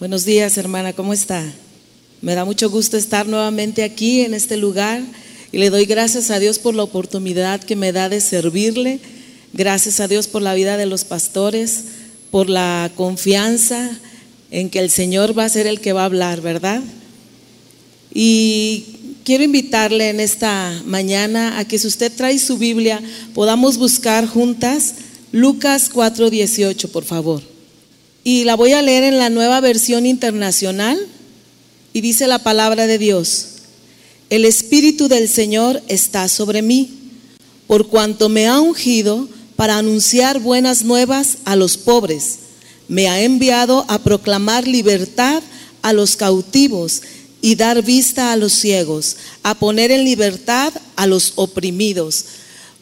Buenos días, hermana, ¿cómo está? Me da mucho gusto estar nuevamente aquí en este lugar y le doy gracias a Dios por la oportunidad que me da de servirle. Gracias a Dios por la vida de los pastores, por la confianza en que el Señor va a ser el que va a hablar, ¿verdad? Y quiero invitarle en esta mañana a que si usted trae su Biblia, podamos buscar juntas Lucas 4:18, por favor. Y la voy a leer en la nueva versión internacional y dice la palabra de Dios, el Espíritu del Señor está sobre mí, por cuanto me ha ungido para anunciar buenas nuevas a los pobres, me ha enviado a proclamar libertad a los cautivos y dar vista a los ciegos, a poner en libertad a los oprimidos.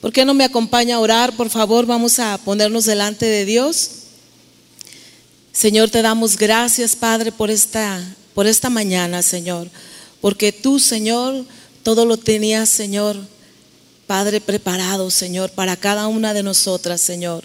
¿Por qué no me acompaña a orar? Por favor, vamos a ponernos delante de Dios. Señor, te damos gracias, Padre, por esta, por esta mañana, Señor. Porque tú, Señor, todo lo tenías, Señor, Padre, preparado, Señor, para cada una de nosotras, Señor.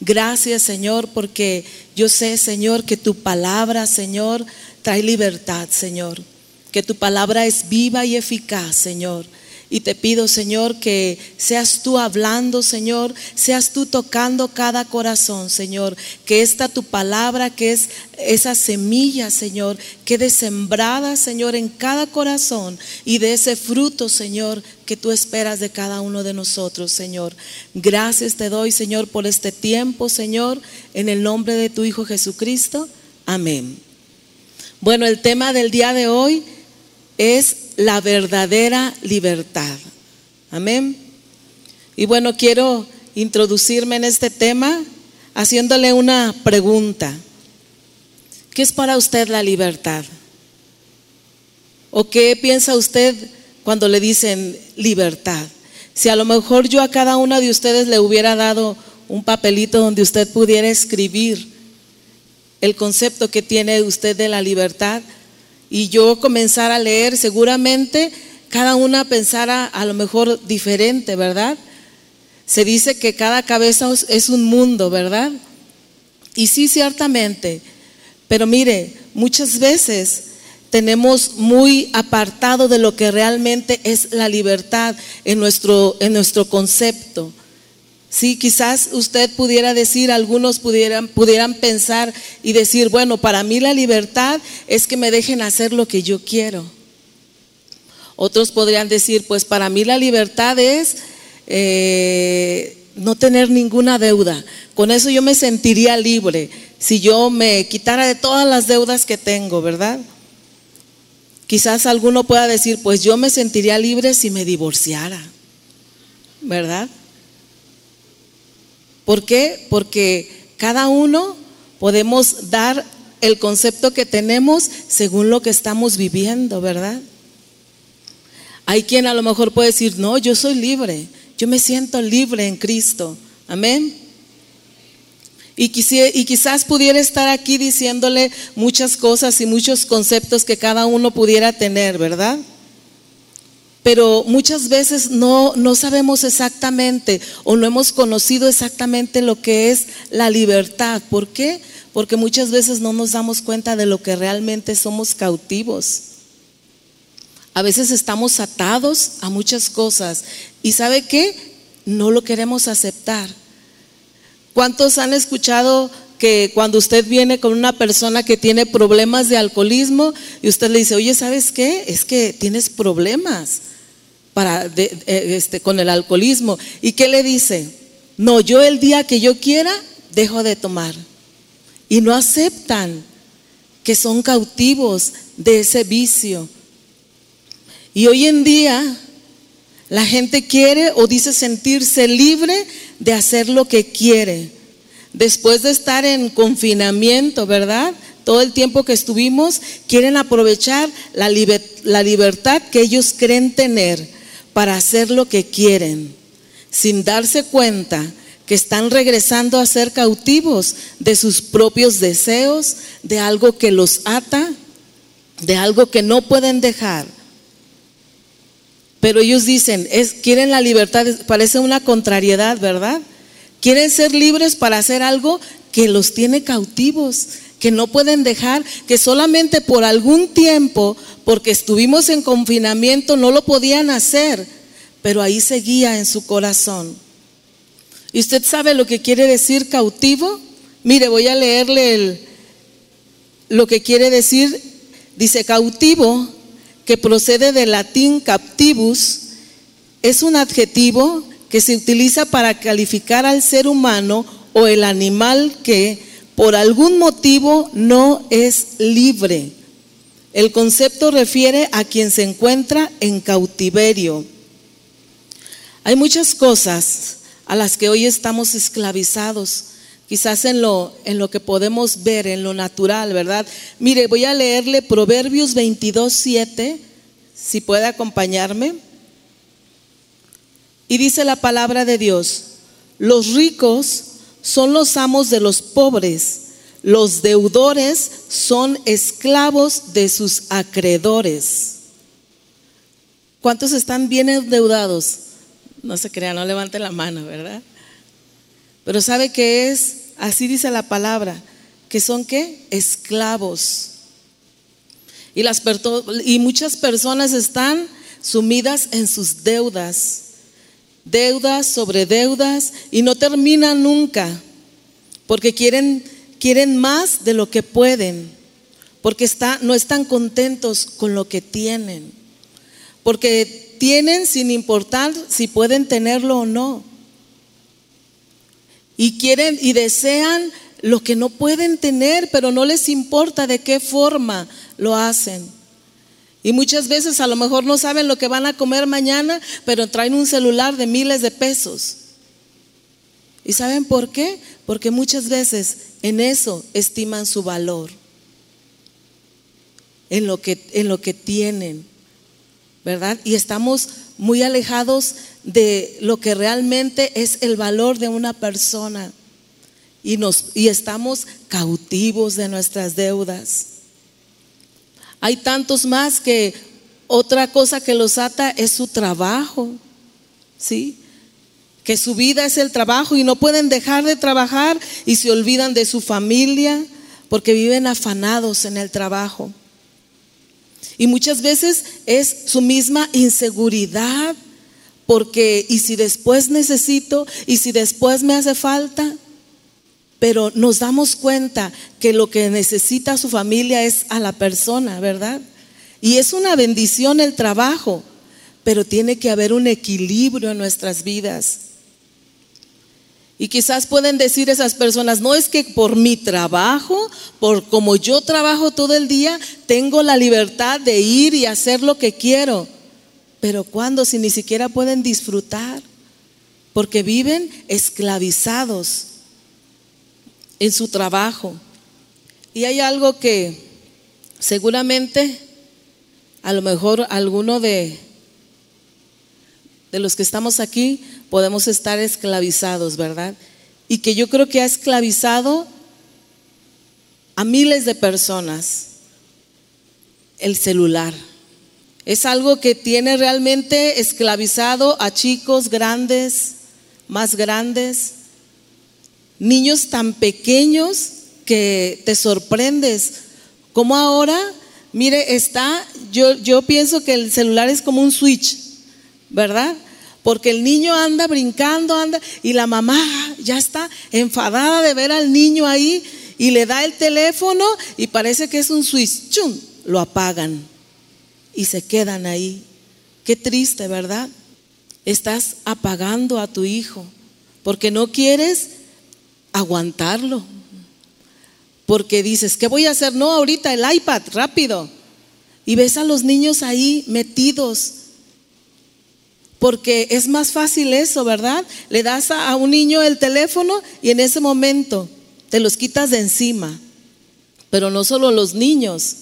Gracias, Señor, porque yo sé, Señor, que tu palabra, Señor, trae libertad, Señor. Que tu palabra es viva y eficaz, Señor. Y te pido, Señor, que seas tú hablando, Señor, seas tú tocando cada corazón, Señor. Que esta tu palabra, que es esa semilla, Señor, quede sembrada, Señor, en cada corazón y de ese fruto, Señor, que tú esperas de cada uno de nosotros, Señor. Gracias te doy, Señor, por este tiempo, Señor, en el nombre de tu Hijo Jesucristo. Amén. Bueno, el tema del día de hoy es la verdadera libertad. Amén. Y bueno, quiero introducirme en este tema haciéndole una pregunta. ¿Qué es para usted la libertad? ¿O qué piensa usted cuando le dicen libertad? Si a lo mejor yo a cada una de ustedes le hubiera dado un papelito donde usted pudiera escribir el concepto que tiene usted de la libertad, y yo comenzara a leer, seguramente cada una pensara a lo mejor diferente, ¿verdad? Se dice que cada cabeza es un mundo, ¿verdad? Y sí, ciertamente. Pero mire, muchas veces tenemos muy apartado de lo que realmente es la libertad en nuestro, en nuestro concepto. Sí, quizás usted pudiera decir, algunos pudieran, pudieran pensar y decir, bueno, para mí la libertad es que me dejen hacer lo que yo quiero. Otros podrían decir, pues para mí la libertad es eh, no tener ninguna deuda. Con eso yo me sentiría libre si yo me quitara de todas las deudas que tengo, ¿verdad? Quizás alguno pueda decir, pues yo me sentiría libre si me divorciara, ¿verdad? ¿Por qué? Porque cada uno podemos dar el concepto que tenemos según lo que estamos viviendo, ¿verdad? Hay quien a lo mejor puede decir, no, yo soy libre, yo me siento libre en Cristo. Amén. Y, y, quizás pudiera estar aquí diciéndole muchas cosas y muchos conceptos que cada uno pudiera tener, ¿verdad? Pero muchas veces no, no sabemos exactamente o no hemos conocido exactamente lo que es la libertad. ¿Por qué? Porque muchas veces no nos damos cuenta de lo que realmente somos cautivos. A veces estamos atados a muchas cosas y ¿sabe qué? No lo queremos aceptar. ¿Cuántos han escuchado que cuando usted viene con una persona que tiene problemas de alcoholismo y usted le dice, oye, ¿sabes qué? Es que tienes problemas para este, con el alcoholismo. ¿Y qué le dice? No, yo el día que yo quiera, dejo de tomar. Y no aceptan que son cautivos de ese vicio. Y hoy en día la gente quiere o dice sentirse libre de hacer lo que quiere. Después de estar en confinamiento, ¿verdad? Todo el tiempo que estuvimos, quieren aprovechar la, la libertad que ellos creen tener para hacer lo que quieren, sin darse cuenta que están regresando a ser cautivos de sus propios deseos, de algo que los ata, de algo que no pueden dejar. Pero ellos dicen, es, quieren la libertad, parece una contrariedad, ¿verdad? Quieren ser libres para hacer algo que los tiene cautivos, que no pueden dejar, que solamente por algún tiempo, porque estuvimos en confinamiento, no lo podían hacer, pero ahí seguía en su corazón. ¿Y usted sabe lo que quiere decir cautivo? Mire, voy a leerle lo que quiere decir. Dice cautivo, que procede del latín captivus, es un adjetivo que se utiliza para calificar al ser humano o el animal que por algún motivo no es libre. El concepto refiere a quien se encuentra en cautiverio. Hay muchas cosas a las que hoy estamos esclavizados, quizás en lo, en lo que podemos ver, en lo natural, ¿verdad? Mire, voy a leerle Proverbios 22, 7, si puede acompañarme. Y dice la palabra de Dios, los ricos son los amos de los pobres, los deudores son esclavos de sus acreedores. ¿Cuántos están bien endeudados? No se crean, no levante la mano, ¿verdad? Pero ¿sabe qué es? Así dice la palabra, que son qué? Esclavos. Y, las, y muchas personas están sumidas en sus deudas deudas sobre deudas y no terminan nunca, porque quieren, quieren más de lo que pueden, porque está, no están contentos con lo que tienen, porque tienen sin importar si pueden tenerlo o no. Y quieren y desean lo que no pueden tener, pero no les importa de qué forma lo hacen. Y muchas veces a lo mejor no saben lo que van a comer mañana, pero traen un celular de miles de pesos. ¿Y saben por qué? Porque muchas veces en eso estiman su valor, en lo que, en lo que tienen, ¿verdad? Y estamos muy alejados de lo que realmente es el valor de una persona. Y, nos, y estamos cautivos de nuestras deudas. Hay tantos más que otra cosa que los ata es su trabajo, ¿sí? Que su vida es el trabajo y no pueden dejar de trabajar y se olvidan de su familia porque viven afanados en el trabajo. Y muchas veces es su misma inseguridad, porque ¿y si después necesito? ¿Y si después me hace falta? Pero nos damos cuenta que lo que necesita su familia es a la persona, ¿verdad? Y es una bendición el trabajo, pero tiene que haber un equilibrio en nuestras vidas. Y quizás pueden decir esas personas, no es que por mi trabajo, por como yo trabajo todo el día, tengo la libertad de ir y hacer lo que quiero. Pero cuando si ni siquiera pueden disfrutar, porque viven esclavizados en su trabajo. Y hay algo que seguramente a lo mejor alguno de, de los que estamos aquí podemos estar esclavizados, ¿verdad? Y que yo creo que ha esclavizado a miles de personas el celular. Es algo que tiene realmente esclavizado a chicos grandes, más grandes, niños tan pequeños que te sorprendes. Como ahora, mire, está, yo, yo pienso que el celular es como un switch, ¿verdad? Porque el niño anda brincando, anda, y la mamá ya está enfadada de ver al niño ahí y le da el teléfono y parece que es un switch, ¡chum! Lo apagan y se quedan ahí. Qué triste, ¿verdad? Estás apagando a tu hijo porque no quieres aguantarlo. Porque dices, ¿qué voy a hacer? No, ahorita el iPad, rápido. Y ves a los niños ahí metidos. Porque es más fácil eso, ¿verdad? Le das a, un niño el teléfono y en ese momento te los quitas de encima. Pero no solo los niños,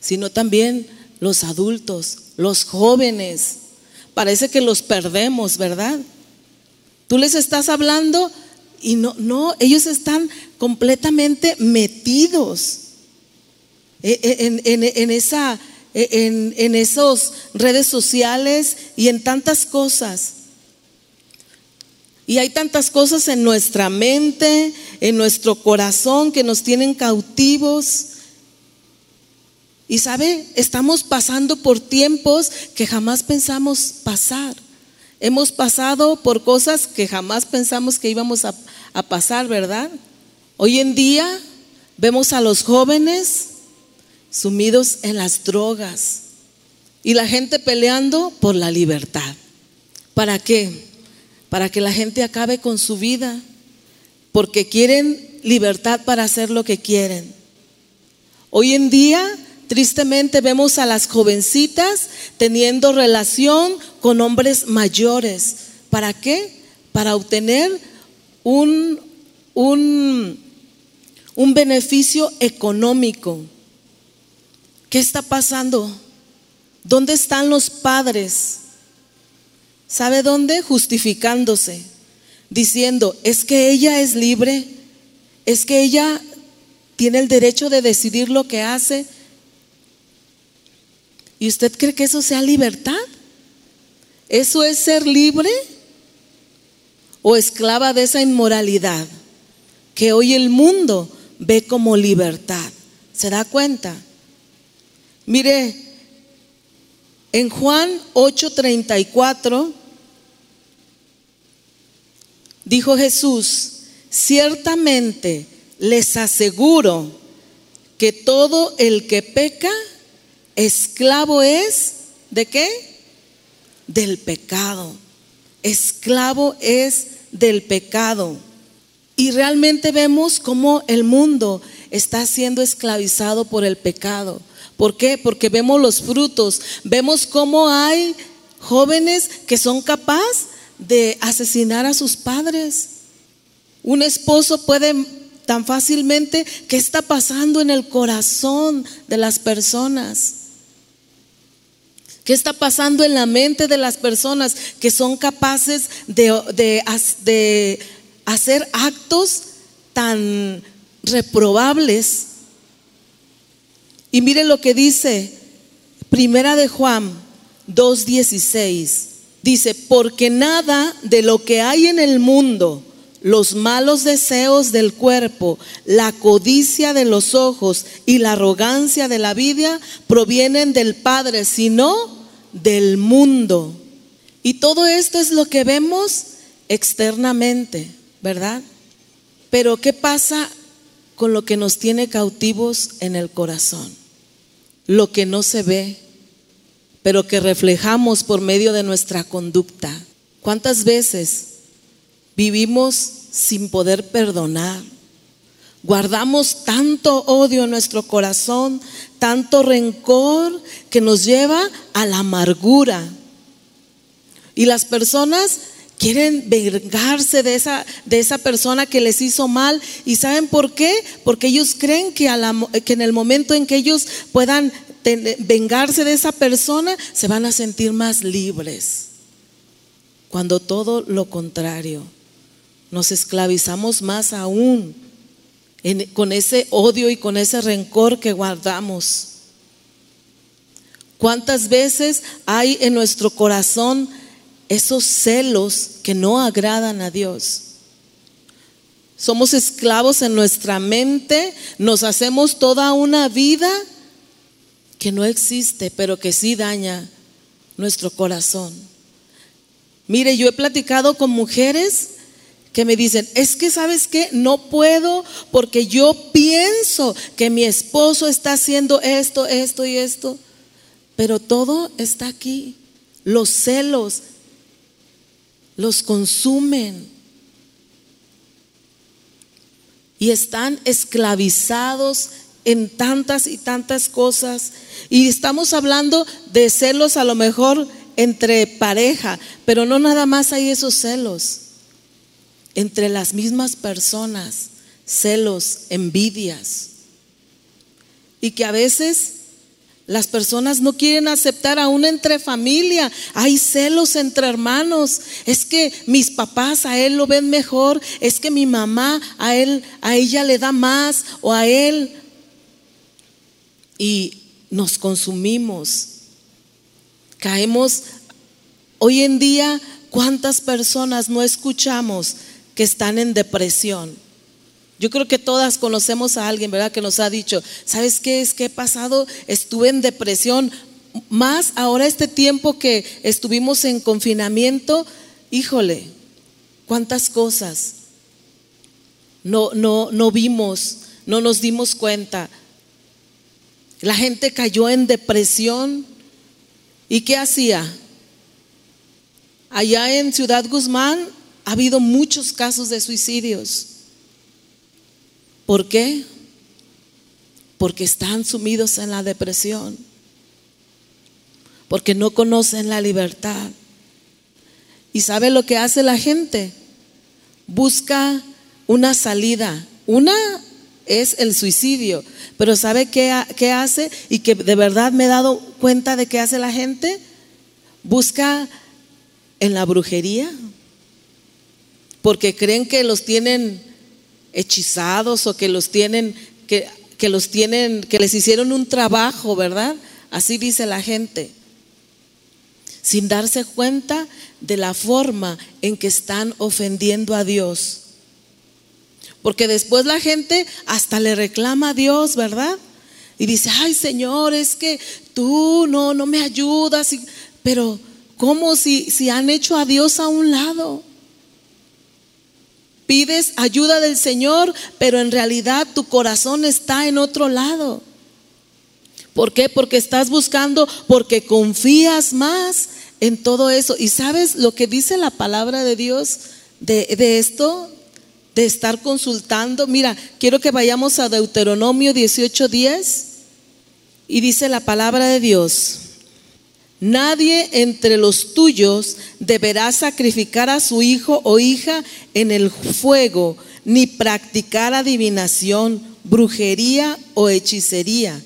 sino también los adultos, los jóvenes. Parece que los perdemos, ¿verdad? Tú les estás hablando y no, no, ellos están completamente metidos e, e, en, esa, e, en, en esas redes sociales y en tantas cosas. Y hay tantas cosas en nuestra mente, en nuestro corazón que nos tienen cautivos. Y sabe, estamos pasando por tiempos que jamás pensamos pasar. Hemos pasado por cosas que jamás pensamos que íbamos a, pasar, ¿verdad? Hoy en día vemos a los jóvenes sumidos en las drogas y la gente peleando por la libertad. ¿Para qué? Para que la gente acabe con su vida, porque quieren libertad para hacer lo que quieren. Hoy en día, tristemente, vemos a las jovencitas teniendo relación con hombres mayores. ¿Para qué? Para obtener un, un, un beneficio económico. ¿Qué está pasando? ¿Dónde están los padres? ¿Sabe dónde? Justificándose, diciendo, es que ella es libre, es que ella tiene el derecho de decidir lo que hace. ¿Y usted cree que eso sea libertad? ¿Eso es ser libre o esclava de esa inmoralidad que hoy el mundo ve como libertad? ¿Se da cuenta? Mire, en Juan 8:34 Dijo Jesús, ciertamente les aseguro que todo el que peca, esclavo es, ¿de qué? Del pecado. Esclavo es del pecado. Y realmente vemos cómo el mundo está siendo esclavizado por el pecado. ¿Por qué? Porque vemos los frutos, vemos cómo hay jóvenes que son capaces de asesinar a sus padres. Un esposo puede tan fácilmente, ¿qué está pasando en el corazón de las personas? ¿Qué está pasando en la mente de las personas que son capaces de, de, hacer actos tan reprobables? Y mire lo que dice Primera de Juan 2.16. Dice, porque nada de lo que hay en el mundo, los malos deseos del cuerpo, la codicia de los ojos y la arrogancia de la vida provienen del Padre, sino del mundo. Y todo esto es lo que vemos externamente, ¿verdad? Pero ¿qué pasa con lo que nos tiene cautivos en el corazón? Lo que no se ve, pero que reflejamos por medio de nuestra conducta. ¿Cuántas veces vivimos sin poder perdonar? Guardamos tanto odio en nuestro corazón, tanto rencor que nos lleva a la amargura. Y las personas quieren vengarse de esa, de esa persona que les hizo mal. ¿Y saben por qué? Porque ellos creen que, que en el momento en que ellos puedan vengarse de esa persona, se van a sentir más libres. Cuando todo lo contrario, nos esclavizamos más aún con ese odio y con ese rencor que guardamos. ¿Cuántas veces hay en nuestro corazón esos celos que no agradan a Dios? Somos esclavos en nuestra mente, nos hacemos toda una vida que no existe, pero que sí daña nuestro corazón. Mire, yo he platicado con mujeres que me dicen, es que sabes que no puedo porque yo pienso que mi esposo está haciendo esto, esto y esto, pero todo está aquí. Los celos los consumen y están esclavizados en tantas y tantas cosas. Y estamos hablando de celos a lo mejor entre pareja, pero no nada más hay esos celos. Entre las mismas personas, celos, envidias. Y que a veces las personas no quieren aceptar aún entre familia. Hay celos entre hermanos. Es que mis papás a él lo ven mejor. Es que mi mamá a él, a ella le da más o a él y nos consumimos. Caemos hoy en día ¿Cuántas personas no escuchamos que están en depresión? Yo creo que todas conocemos a alguien, ¿verdad? Que nos ha dicho, ¿sabes qué es que he pasado? Estuve en depresión. Más ahora este tiempo que estuvimos en confinamiento, híjole, cuántas cosas no, no, no vimos, no nos dimos cuenta. La gente cayó en depresión. ¿Y qué hacía? Allá en Ciudad Guzmán ha habido muchos casos de suicidios. ¿Por qué? Porque están sumidos en la depresión. Porque no conocen la libertad. ¿Y sabe lo que hace la gente? Busca una salida. Una es el suicidio. Pero ¿sabe qué, qué, hace? Y que de verdad me he dado cuenta de qué hace la gente. Busca en la brujería. Porque creen que los tienen hechizados o que los tienen, que, que los tienen, que les hicieron un trabajo, ¿verdad? Así dice la gente. Sin darse cuenta de la forma en que están ofendiendo a Dios. Porque después la gente hasta le reclama a Dios, ¿verdad? Y dice, ay Señor, es que tú no, no me ayudas. Pero, ¿cómo si, si han hecho a Dios a un lado? Pides ayuda del Señor, pero en realidad tu corazón está en otro lado. ¿Por qué? Porque estás buscando, porque confías más en todo eso. ¿Y sabes lo que dice la palabra de Dios de, de esto? de estar consultando. Mira, quiero que vayamos a Deuteronomio 18:10 y dice la palabra de Dios. Nadie entre los tuyos deberá sacrificar a su hijo o hija en el fuego, ni practicar adivinación, brujería o hechicería,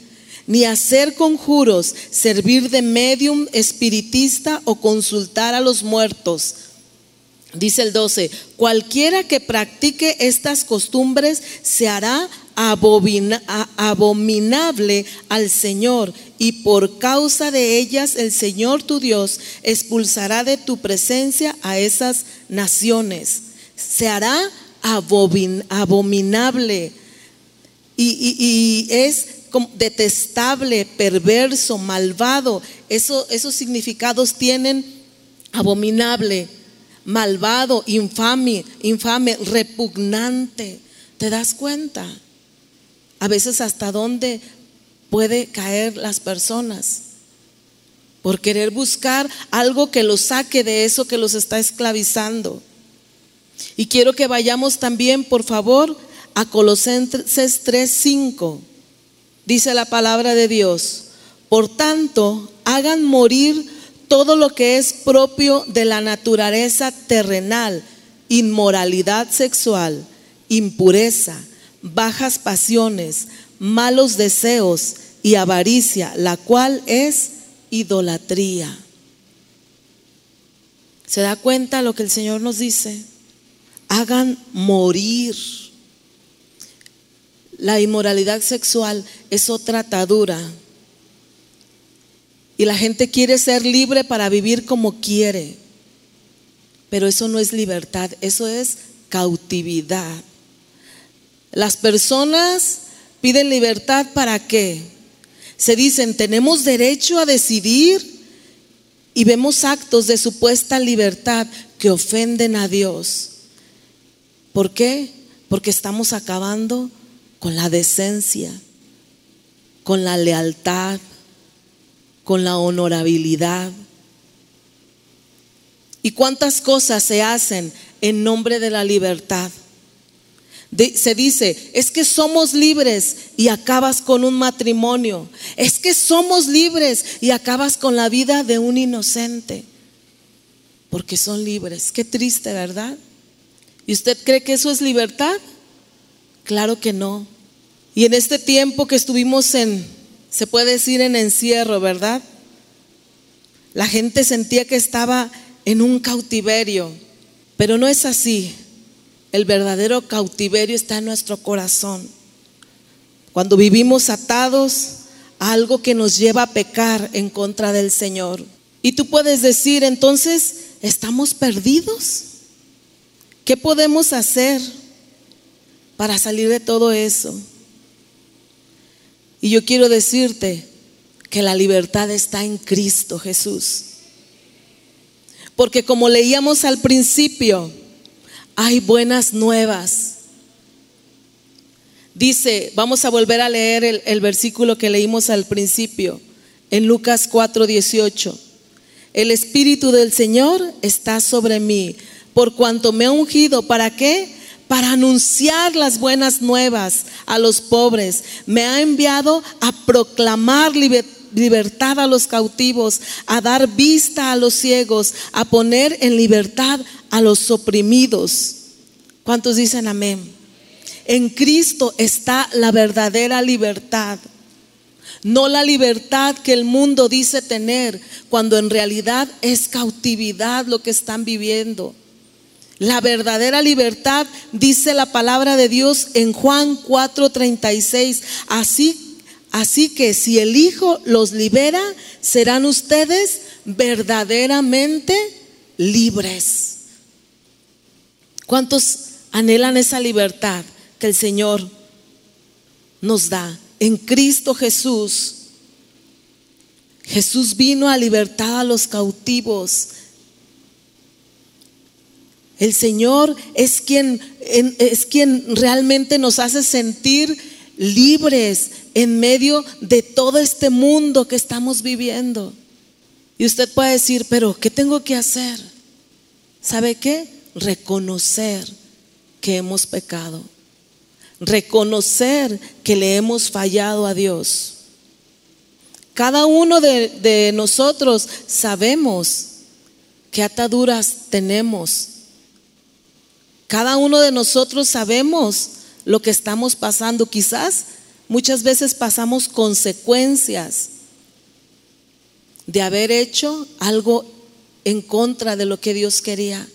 ni hacer conjuros, servir de medium espiritista o consultar a los muertos. Dice el 12, cualquiera que practique estas costumbres se hará abominable al Señor y por causa de ellas el Señor tu Dios expulsará de tu presencia a esas naciones. Se hará abominable y, es detestable, perverso, malvado. Eso, esos significados tienen abominable malvado, infame, infame, repugnante. ¿Te das cuenta? A veces hasta dónde puede caer las personas por querer buscar algo que los saque de eso que los está esclavizando. Y quiero que vayamos también, por favor, a Colosenses 3:5. Dice la palabra de Dios, por tanto, hagan morir todo lo que es propio de la naturaleza terrenal, inmoralidad sexual, impureza, bajas pasiones, malos deseos y avaricia, la cual es idolatría. ¿Se da cuenta lo que el Señor nos dice? Hagan morir. La inmoralidad sexual es otra atadura y la gente quiere ser libre para vivir como quiere. Pero eso no es libertad, eso es cautividad. Las personas piden libertad para qué? Se dicen, tenemos derecho a decidir y vemos actos de supuesta libertad que ofenden a Dios. ¿Por qué? Porque estamos acabando con la decencia, con la lealtad, con la honorabilidad. ¿Y cuántas cosas se hacen en nombre de la libertad? Se dice, es que somos libres y acabas con un matrimonio. Es que somos libres y acabas con la vida de un inocente. Porque son libres. Qué triste, ¿verdad? ¿Y usted cree que eso es libertad? Claro que no. Y en este tiempo que estuvimos en se puede decir en encierro, ¿verdad? La gente sentía que estaba en un cautiverio, pero no es así. El verdadero cautiverio está en nuestro corazón. Cuando vivimos atados a algo que nos lleva a pecar en contra del Señor. Y tú puedes decir, entonces, ¿Estamos perdidos? ¿Qué podemos hacer para salir de todo eso? Y yo quiero decirte que la libertad está en Cristo Jesús. Porque como leíamos al principio, hay buenas nuevas. Dice, vamos a volver a leer el, versículo que leímos al principio, en Lucas 4:18. El Espíritu del Señor está sobre mí, por cuanto me ha ungido, ¿para qué? Para anunciar las buenas nuevas a los pobres. Me ha enviado a proclamar libertad a los cautivos, a dar vista a los ciegos, a poner en libertad a los oprimidos. ¿Cuántos dicen amén? En Cristo está la verdadera libertad. No la libertad que el mundo dice tener, cuando en realidad es cautividad lo que están viviendo. La verdadera libertad, dice la palabra de Dios en Juan 4:36. Así Así que si el Hijo los libera, serán ustedes verdaderamente libres. ¿Cuántos anhelan esa libertad que el Señor nos da? En Cristo Jesús. Jesús vino a libertar a los cautivos. El Señor es quien, es quien realmente nos hace sentir libres en medio de todo este mundo que estamos viviendo. Y usted puede decir, pero ¿qué tengo que hacer? ¿Sabe qué? Reconocer que hemos pecado. Reconocer que le hemos fallado a Dios. Cada uno de, de nosotros sabemos qué ataduras tenemos. Cada uno de nosotros sabemos lo que estamos pasando. Quizás muchas veces pasamos consecuencias de haber hecho algo en contra de lo que Dios quería.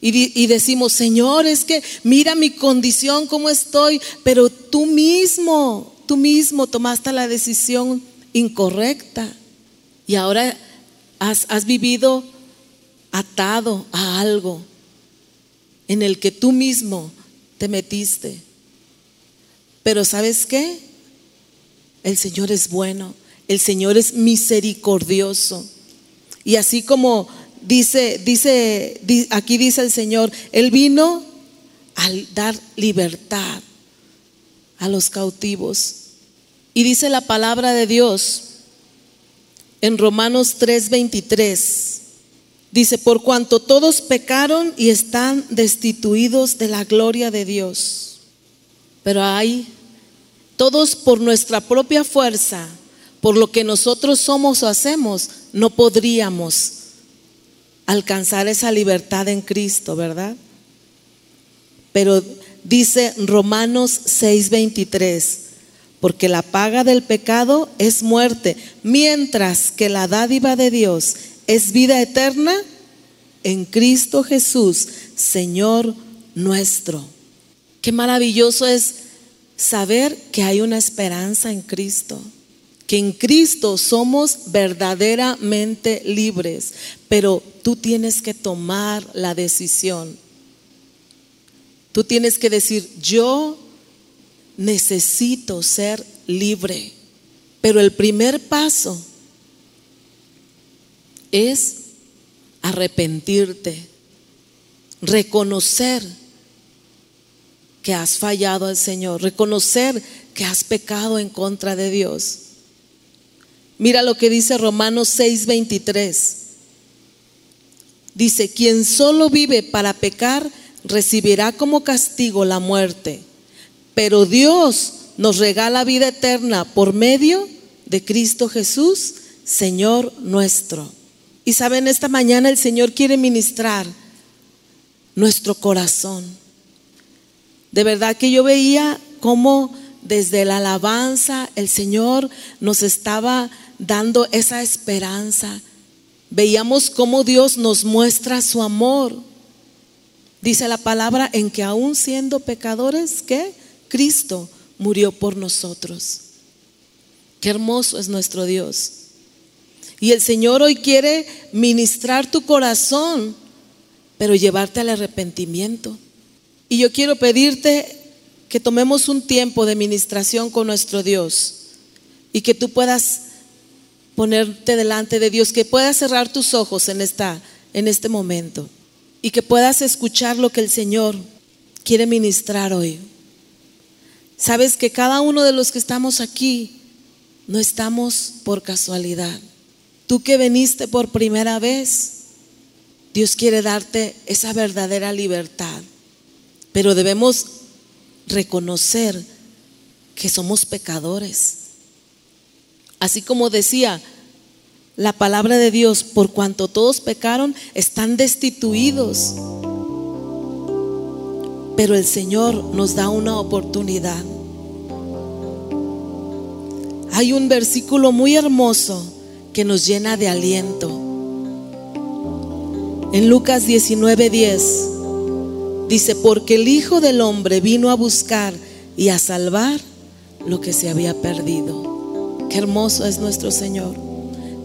Y, decimos, Señor, es que mira mi condición, cómo estoy, pero tú mismo, tú mismo tomaste la decisión incorrecta y ahora has, has vivido atado a algo en el que tú mismo te metiste. Pero ¿sabes qué? El Señor es bueno, el Señor es misericordioso. Y así como dice, dice, aquí dice el Señor, Él vino al dar libertad a los cautivos. Y dice la palabra de Dios en Romanos 3:23. Dice, por cuanto todos pecaron y están destituidos de la gloria de Dios. Pero hay, todos por nuestra propia fuerza, por lo que nosotros somos o hacemos, no podríamos alcanzar esa libertad en Cristo, ¿verdad? Pero dice Romanos 6:23, porque la paga del pecado es muerte, mientras que la dádiva de Dios es vida eterna en Cristo Jesús, Señor nuestro. Qué maravilloso es saber que hay una esperanza en Cristo, que en Cristo somos verdaderamente libres, pero tú tienes que tomar la decisión. Tú tienes que decir, yo necesito ser libre, pero el primer paso es arrepentirte, reconocer que has fallado al Señor, reconocer que has pecado en contra de Dios. Mira lo que dice Romanos 6:23. Dice, quien solo vive para pecar recibirá como castigo la muerte, pero Dios nos regala vida eterna por medio de Cristo Jesús, Señor nuestro. Y saben, esta mañana el Señor quiere ministrar nuestro corazón. De verdad que yo veía cómo desde la alabanza el Señor nos estaba dando esa esperanza. Veíamos cómo Dios nos muestra su amor. Dice la palabra en que aún siendo pecadores, que Cristo murió por nosotros. Qué hermoso es nuestro Dios. Y el Señor hoy quiere ministrar tu corazón, pero llevarte al arrepentimiento. Y yo quiero pedirte que tomemos un tiempo de ministración con nuestro Dios y que tú puedas ponerte delante de Dios, que puedas cerrar tus ojos en, esta, en este momento y que puedas escuchar lo que el Señor quiere ministrar hoy. Sabes que cada uno de los que estamos aquí no estamos por casualidad. Tú que viniste por primera vez, Dios quiere darte esa verdadera libertad. Pero debemos reconocer que somos pecadores. Así como decía la palabra de Dios, por cuanto todos pecaron, están destituidos. Pero el Señor nos da una oportunidad. Hay un versículo muy hermoso que nos llena de aliento. En Lucas 19:10 dice, porque el Hijo del Hombre vino a buscar y a salvar lo que se había perdido. Qué hermoso es nuestro Señor.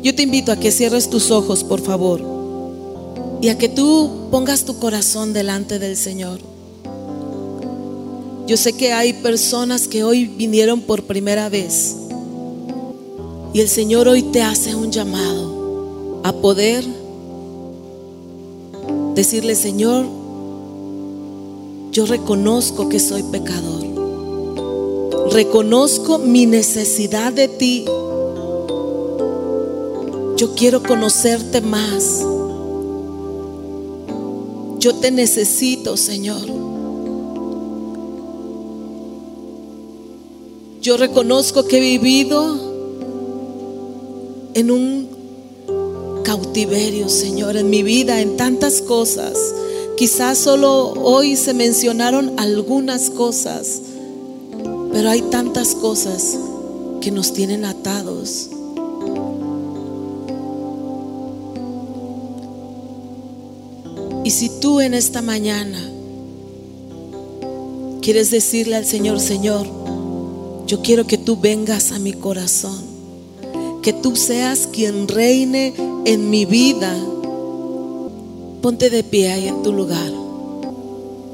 Yo te invito a que cierres tus ojos, por favor, y a que tú pongas tu corazón delante del Señor. Yo sé que hay personas que hoy vinieron por primera vez y el Señor hoy te hace un llamado a poder decirle, Señor, yo reconozco que soy pecador. Reconozco mi necesidad de ti. Yo quiero conocerte más. Yo te necesito, Señor. Yo reconozco que he vivido en un cautiverio, Señor, en mi vida, en tantas cosas. Quizás solo hoy se mencionaron algunas cosas, pero hay tantas cosas que nos tienen atados. Y si tú en esta mañana quieres decirle al Señor, Señor, yo quiero que tú vengas a mi corazón que tú seas quien reine en mi vida. Ponte de pie ahí en tu lugar.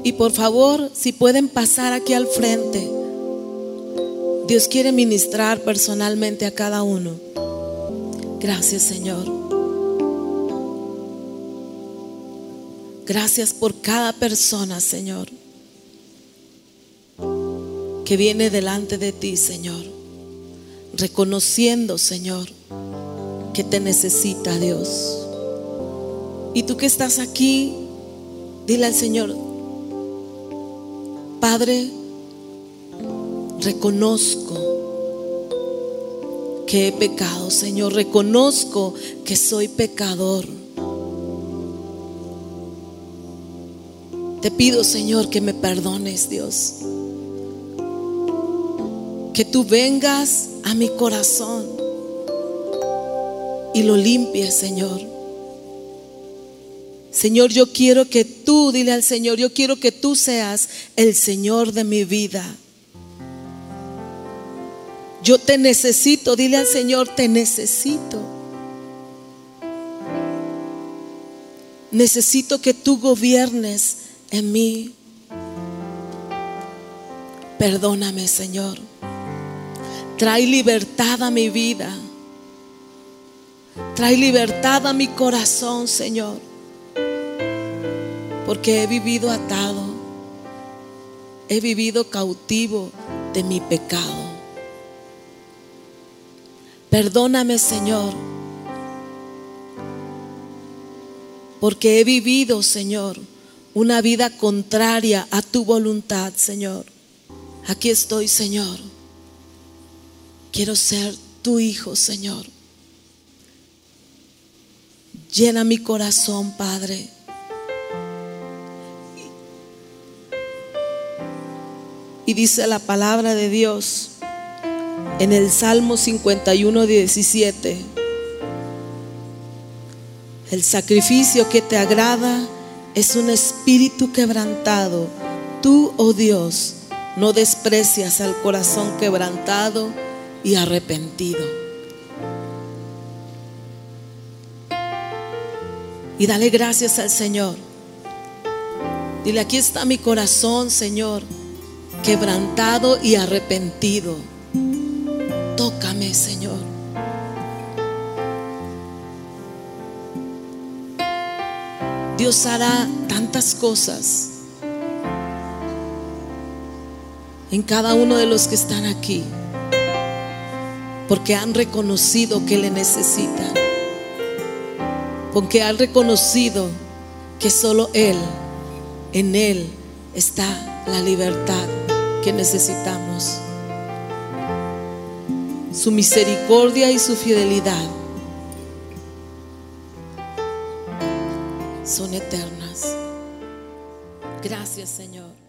Y por favor, si pueden pasar aquí al frente. Dios quiere ministrar personalmente a cada uno. Gracias Señor. Gracias por cada persona, Señor, que viene delante de ti, Señor reconociendo, Señor, que te necesita Dios. Y tú que estás aquí, dile al Señor, Padre, reconozco que he pecado, Señor, reconozco que soy pecador. Te pido, Señor, que me perdones, Dios. Que tú vengas a mi corazón y lo limpies, Señor. Señor, yo quiero que tú, dile al Señor, yo quiero que tú seas el Señor de mi vida. Yo te necesito, dile al Señor, te necesito. Necesito que tú gobiernes en mí. Perdóname, Señor. Trae libertad a mi vida. Trae libertad a mi corazón, Señor. Porque he vivido atado. He vivido cautivo de mi pecado. Perdóname, Señor. Porque he vivido, Señor, una vida contraria a tu voluntad, Señor. Aquí estoy, Señor. Quiero ser tu hijo, Señor. Llena mi corazón, Padre. Y dice la palabra de Dios en el Salmo 51, 17. El sacrificio que te agrada es un espíritu quebrantado. Tú, oh Dios, no desprecias al corazón quebrantado y arrepentido. Y dale gracias al Señor. Dile, aquí está mi corazón, Señor, quebrantado y arrepentido. Tócame, Señor. Dios hará tantas cosas en cada uno de los que están aquí, porque han reconocido que le necesitan, porque han reconocido que solo Él, en Él está la libertad que necesitamos. Su misericordia y su fidelidad son eternas. Gracias, Señor.